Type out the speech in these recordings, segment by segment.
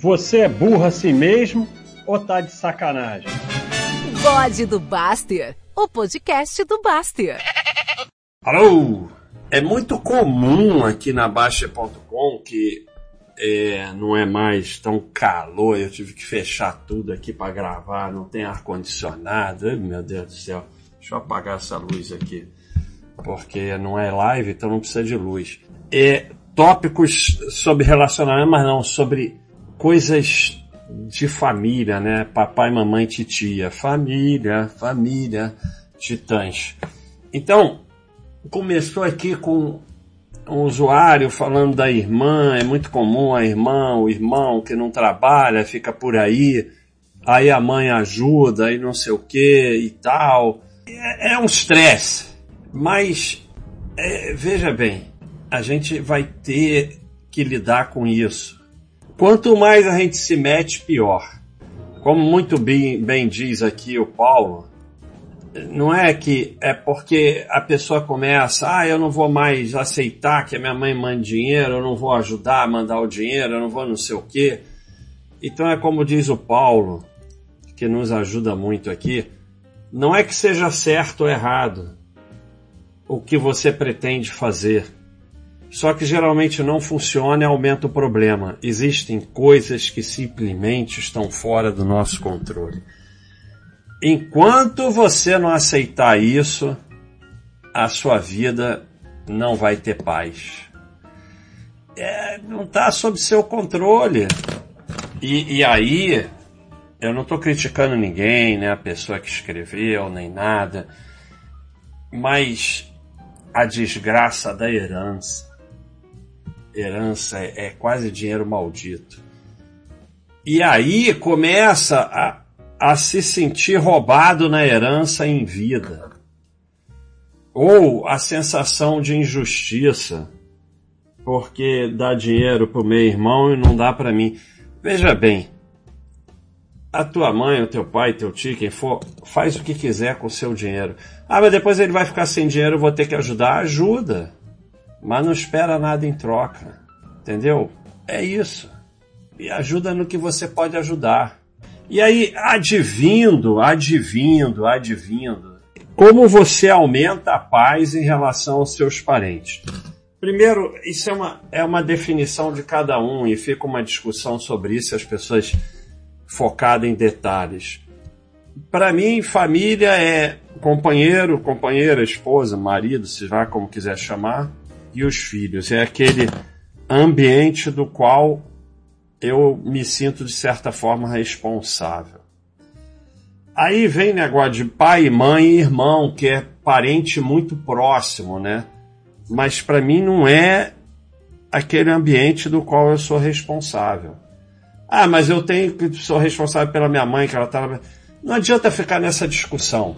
Você é burro assim mesmo ou tá de sacanagem? Bode do Baster, o podcast do Baster. Alô! É muito comum aqui na Baixa.com que é, não é mais tão calor, eu tive que fechar tudo aqui para gravar, não tem ar-condicionado, meu Deus do céu. Deixa eu apagar essa luz aqui, porque não é live, então não precisa de luz. É, tópicos sobre relacionamento, mas não, sobre coisas de família, né? Papai, mamãe, titia. Família, família, titãs. Então, começou aqui com um usuário falando da irmã, é muito comum a irmã, o irmão que não trabalha, fica por aí, aí a mãe ajuda, aí não sei o que e tal. É, é um estresse, mas é, veja bem, a gente vai ter que lidar com isso. Quanto mais a gente se mete, pior. Como muito bem, bem diz aqui o Paulo, não é que é porque a pessoa começa, ah, eu não vou mais aceitar que a minha mãe mande dinheiro, eu não vou ajudar a mandar o dinheiro, eu não vou não sei o quê. Então é como diz o Paulo, que nos ajuda muito aqui, não é que seja certo ou errado o que você pretende fazer só que geralmente não funciona e aumenta o problema. Existem coisas que simplesmente estão fora do nosso controle. Enquanto você não aceitar isso, a sua vida não vai ter paz. É, não está sob seu controle. E, e aí, eu não estou criticando ninguém, né, a pessoa que escreveu, nem nada, mas a desgraça da herança herança é, é quase dinheiro maldito. E aí começa a, a se sentir roubado na herança em vida. Ou a sensação de injustiça, porque dá dinheiro para o meu irmão e não dá para mim. Veja bem, a tua mãe, o teu pai, teu tio, quem for, faz o que quiser com o seu dinheiro. Ah, mas depois ele vai ficar sem dinheiro, eu vou ter que ajudar. Ajuda mas não espera nada em troca. Entendeu? É isso. E ajuda no que você pode ajudar. E aí, advindo, advindo, advindo, como você aumenta a paz em relação aos seus parentes? Primeiro, isso é uma, é uma definição de cada um e fica uma discussão sobre isso, as pessoas focadas em detalhes. Para mim, família é companheiro, companheira, esposa, marido, se lá como quiser chamar, e os filhos. É aquele ambiente do qual eu me sinto de certa forma responsável. Aí vem negócio de pai, mãe e irmão, que é parente muito próximo, né? Mas para mim não é aquele ambiente do qual eu sou responsável. Ah, mas eu tenho que sou responsável pela minha mãe, que ela tá. Não adianta ficar nessa discussão.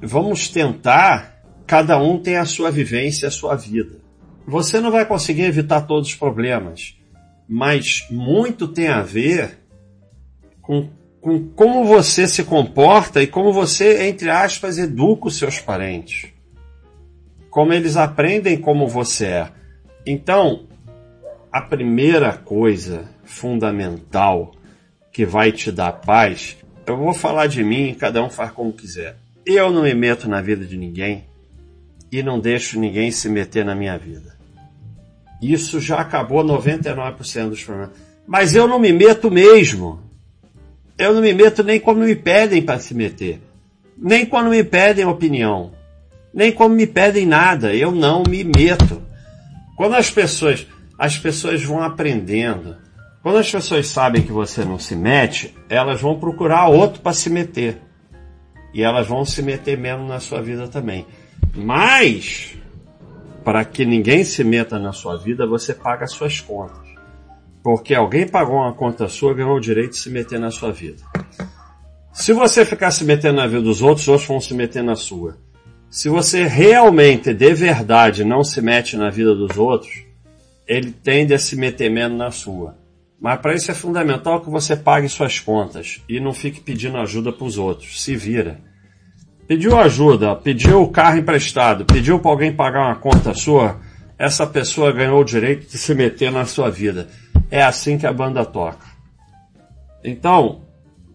Vamos tentar, cada um tem a sua vivência, a sua vida. Você não vai conseguir evitar todos os problemas, mas muito tem a ver com, com como você se comporta e como você, entre aspas, educa os seus parentes. Como eles aprendem como você é. Então, a primeira coisa fundamental que vai te dar paz, eu vou falar de mim, cada um faz como quiser. Eu não me meto na vida de ninguém e não deixo ninguém se meter na minha vida. Isso já acabou 99% dos problemas. Mas eu não me meto mesmo. Eu não me meto nem quando me pedem para se meter. Nem quando me pedem opinião. Nem quando me pedem nada. Eu não me meto. Quando as pessoas, as pessoas vão aprendendo. Quando as pessoas sabem que você não se mete, elas vão procurar outro para se meter. E elas vão se meter menos na sua vida também. Mas, para que ninguém se meta na sua vida, você paga as suas contas. Porque alguém pagou uma conta sua, ganhou o direito de se meter na sua vida. Se você ficar se metendo na vida dos outros, outros vão se meter na sua. Se você realmente, de verdade, não se mete na vida dos outros, ele tende a se meter menos na sua. Mas para isso é fundamental que você pague suas contas e não fique pedindo ajuda para os outros. Se vira. Pediu ajuda, pediu o carro emprestado, pediu para alguém pagar uma conta sua, essa pessoa ganhou o direito de se meter na sua vida. É assim que a banda toca. Então,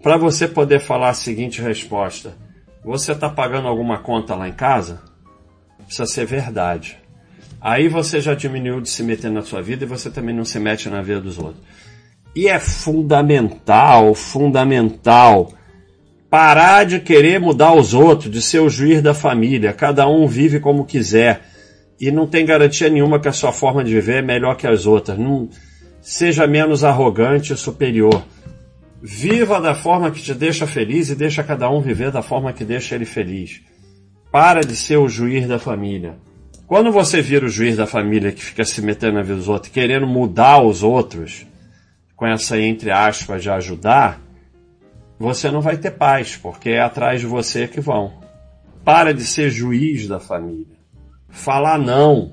para você poder falar a seguinte resposta: você está pagando alguma conta lá em casa? Precisa ser verdade. Aí você já diminuiu de se meter na sua vida e você também não se mete na vida dos outros. E é fundamental, fundamental parar de querer mudar os outros, de ser o juiz da família. Cada um vive como quiser e não tem garantia nenhuma que a sua forma de viver é melhor que as outras. Não seja menos arrogante e superior. Viva da forma que te deixa feliz e deixa cada um viver da forma que deixa ele feliz. Para de ser o juiz da família. Quando você vira o juiz da família que fica se metendo na vida dos outros, querendo mudar os outros, com essa entre aspas de ajudar, você não vai ter paz, porque é atrás de você que vão. Para de ser juiz da família. Falar não.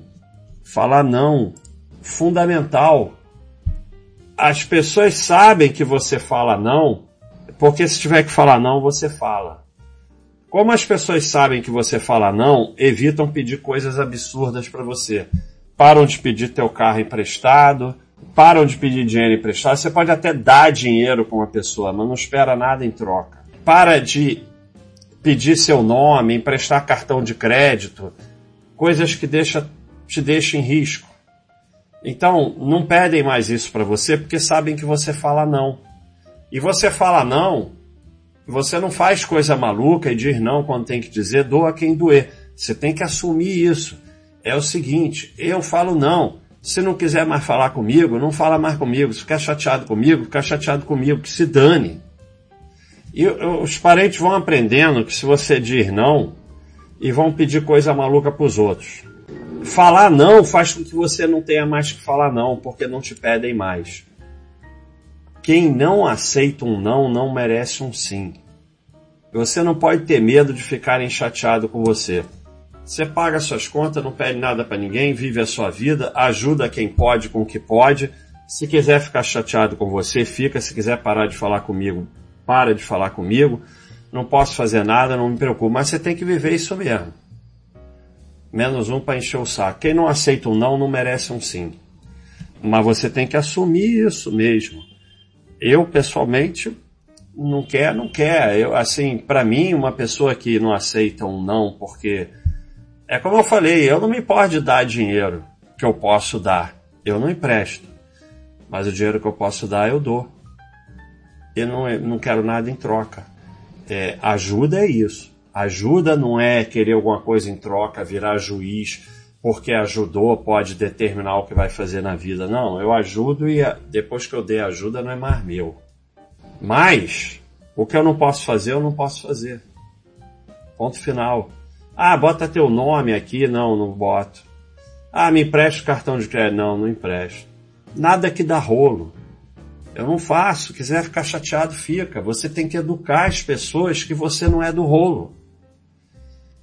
Falar não. Fundamental. As pessoas sabem que você fala não, porque se tiver que falar não, você fala. Como as pessoas sabem que você fala não, evitam pedir coisas absurdas para você. Param de pedir teu carro emprestado, param de pedir dinheiro emprestado. Você pode até dar dinheiro para uma pessoa, mas não espera nada em troca. Para de pedir seu nome, emprestar cartão de crédito, coisas que deixa, te deixam em risco. Então, não pedem mais isso para você porque sabem que você fala não. E você fala não você não faz coisa maluca e diz não quando tem que dizer, doa quem doer. Você tem que assumir isso. É o seguinte, eu falo não. Se não quiser mais falar comigo, não fala mais comigo. Se ficar chateado comigo, fica chateado comigo, que se dane. E os parentes vão aprendendo que se você diz não, e vão pedir coisa maluca para os outros. Falar não faz com que você não tenha mais que falar não, porque não te pedem mais. Quem não aceita um não, não merece um sim. Você não pode ter medo de ficarem chateado com você. Você paga suas contas, não pede nada para ninguém, vive a sua vida, ajuda quem pode com o que pode. Se quiser ficar chateado com você, fica. Se quiser parar de falar comigo, para de falar comigo. Não posso fazer nada, não me preocupo. Mas você tem que viver isso mesmo. Menos um para encher o saco. Quem não aceita um não, não merece um sim. Mas você tem que assumir isso mesmo. Eu, pessoalmente, não quer, não quer. Eu, assim, para mim, uma pessoa que não aceita um não, porque é como eu falei, eu não me importo de dar dinheiro que eu posso dar. Eu não empresto. Mas o dinheiro que eu posso dar, eu dou. Eu não, não quero nada em troca. É, ajuda é isso. Ajuda não é querer alguma coisa em troca, virar juiz, porque ajudou, pode determinar o que vai fazer na vida. Não, eu ajudo e depois que eu dei ajuda não é mais meu. Mas, o que eu não posso fazer, eu não posso fazer. Ponto final. Ah, bota teu nome aqui. Não, não boto. Ah, me empresta o cartão de crédito. Não, não empresto. Nada que dá rolo. Eu não faço. Quiser ficar chateado, fica. Você tem que educar as pessoas que você não é do rolo.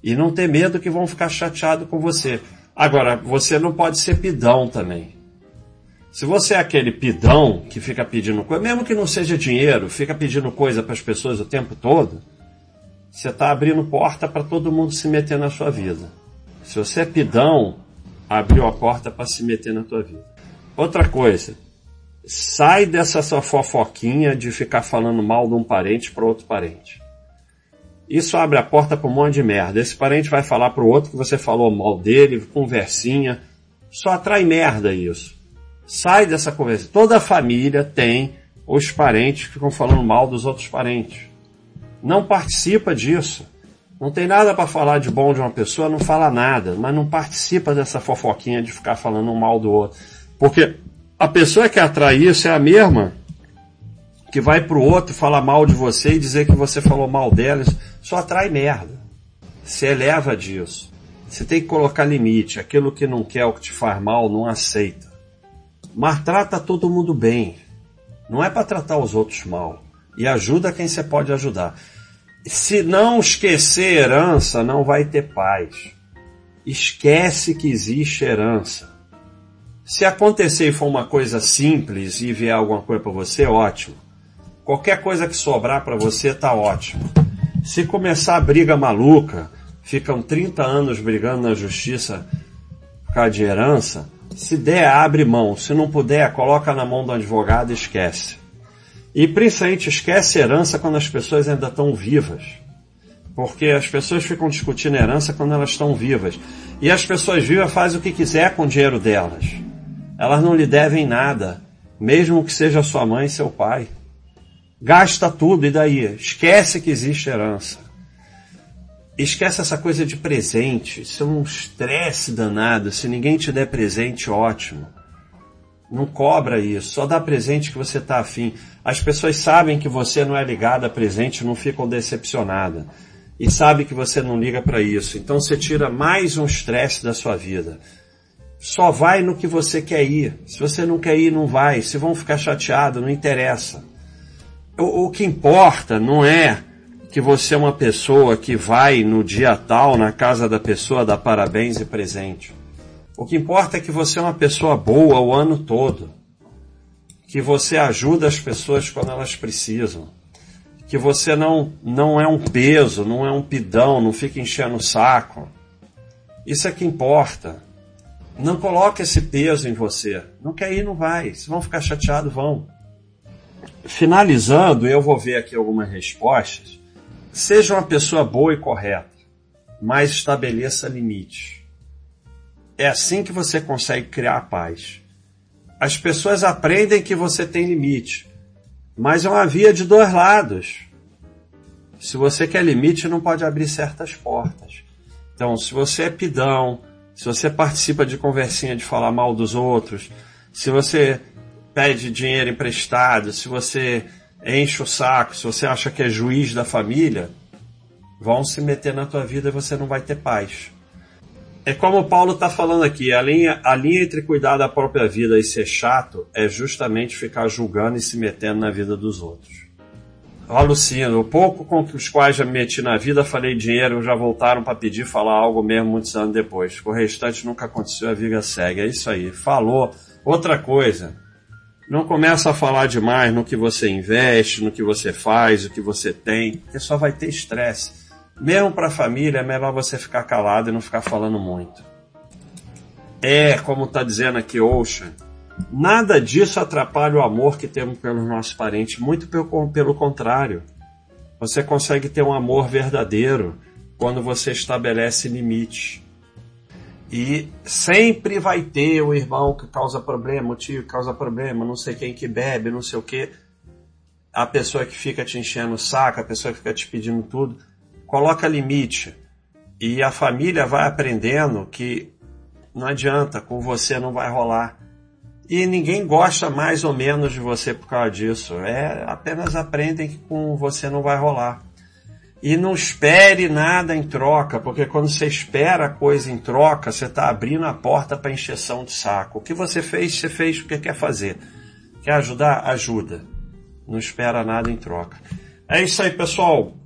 E não ter medo que vão ficar chateados com você. Agora, você não pode ser pidão também. Se você é aquele pidão que fica pedindo coisa, mesmo que não seja dinheiro, fica pedindo coisa para as pessoas o tempo todo, você está abrindo porta para todo mundo se meter na sua vida. Se você é pidão, abriu a porta para se meter na tua vida. Outra coisa, sai dessa sua fofoquinha de ficar falando mal de um parente para outro parente. Isso abre a porta para um monte de merda. Esse parente vai falar para o outro que você falou mal dele, conversinha. Só atrai merda isso. Sai dessa conversa. Toda família tem os parentes que ficam falando mal dos outros parentes. Não participa disso. Não tem nada para falar de bom de uma pessoa, não fala nada, mas não participa dessa fofoquinha de ficar falando um mal do outro. Porque a pessoa que atrai isso é a mesma que vai pro outro falar mal de você e dizer que você falou mal delas, só atrai merda. Se eleva disso. Você tem que colocar limite. Aquilo que não quer o que te faz mal, não aceita. Mas trata todo mundo bem. Não é para tratar os outros mal. E ajuda quem você pode ajudar. Se não esquecer herança, não vai ter paz. Esquece que existe herança. Se acontecer e for uma coisa simples e vier alguma coisa para você, ótimo. Qualquer coisa que sobrar para você tá ótimo. Se começar a briga maluca, ficam 30 anos brigando na justiça por causa de herança, se der, abre mão. Se não puder, coloca na mão do advogado e esquece. E principalmente esquece herança quando as pessoas ainda estão vivas. Porque as pessoas ficam discutindo herança quando elas estão vivas. E as pessoas vivas fazem o que quiser com o dinheiro delas. Elas não lhe devem nada, mesmo que seja sua mãe e seu pai. Gasta tudo e daí? Esquece que existe herança. Esquece essa coisa de presente. Isso é um estresse danado. Se ninguém te der presente, ótimo. Não cobra isso. Só dá presente que você está afim. As pessoas sabem que você não é ligado a presente, não ficam decepcionadas. E sabem que você não liga para isso. Então você tira mais um estresse da sua vida. Só vai no que você quer ir. Se você não quer ir, não vai. Se vão ficar chateados, não interessa. O, o que importa não é que você é uma pessoa que vai no dia tal na casa da pessoa dar parabéns e presente. O que importa é que você é uma pessoa boa o ano todo. Que você ajuda as pessoas quando elas precisam. Que você não, não é um peso, não é um pidão, não fica enchendo o saco. Isso é que importa. Não coloque esse peso em você. Não quer ir, não vai. Se vão ficar chateados, vão. Finalizando, eu vou ver aqui algumas respostas. Seja uma pessoa boa e correta, mas estabeleça limites. É assim que você consegue criar paz. As pessoas aprendem que você tem limite, mas é uma via de dois lados. Se você quer limite, não pode abrir certas portas. Então, se você é pidão, se você participa de conversinha de falar mal dos outros, se você pede dinheiro emprestado, se você enche o saco, se você acha que é juiz da família, vão se meter na tua vida e você não vai ter paz. É como o Paulo está falando aqui, a linha, a linha entre cuidar da própria vida e ser chato é justamente ficar julgando e se metendo na vida dos outros. Ó, Luciano, o pouco com os quais já me meti na vida, falei dinheiro, já voltaram para pedir falar algo mesmo muitos anos depois. O restante nunca aconteceu, a vida segue. É isso aí. Falou. Outra coisa, não começa a falar demais no que você investe, no que você faz, o que você tem, porque só vai ter estresse. Mesmo para a família, é melhor você ficar calado e não ficar falando muito. É, como está dizendo aqui Ocean, nada disso atrapalha o amor que temos pelos nossos parentes, muito pelo, pelo contrário. Você consegue ter um amor verdadeiro quando você estabelece limites. E sempre vai ter o irmão que causa problema, o tio que causa problema, não sei quem que bebe, não sei o que. A pessoa que fica te enchendo o saco, a pessoa que fica te pedindo tudo coloca limite. E a família vai aprendendo que não adianta, com você não vai rolar. E ninguém gosta mais ou menos de você por causa disso. É apenas aprendem que com você não vai rolar. E não espere nada em troca, porque quando você espera coisa em troca, você está abrindo a porta para encheção de saco. O que você fez, você fez porque quer fazer. Quer ajudar? Ajuda. Não espera nada em troca. É isso aí, pessoal.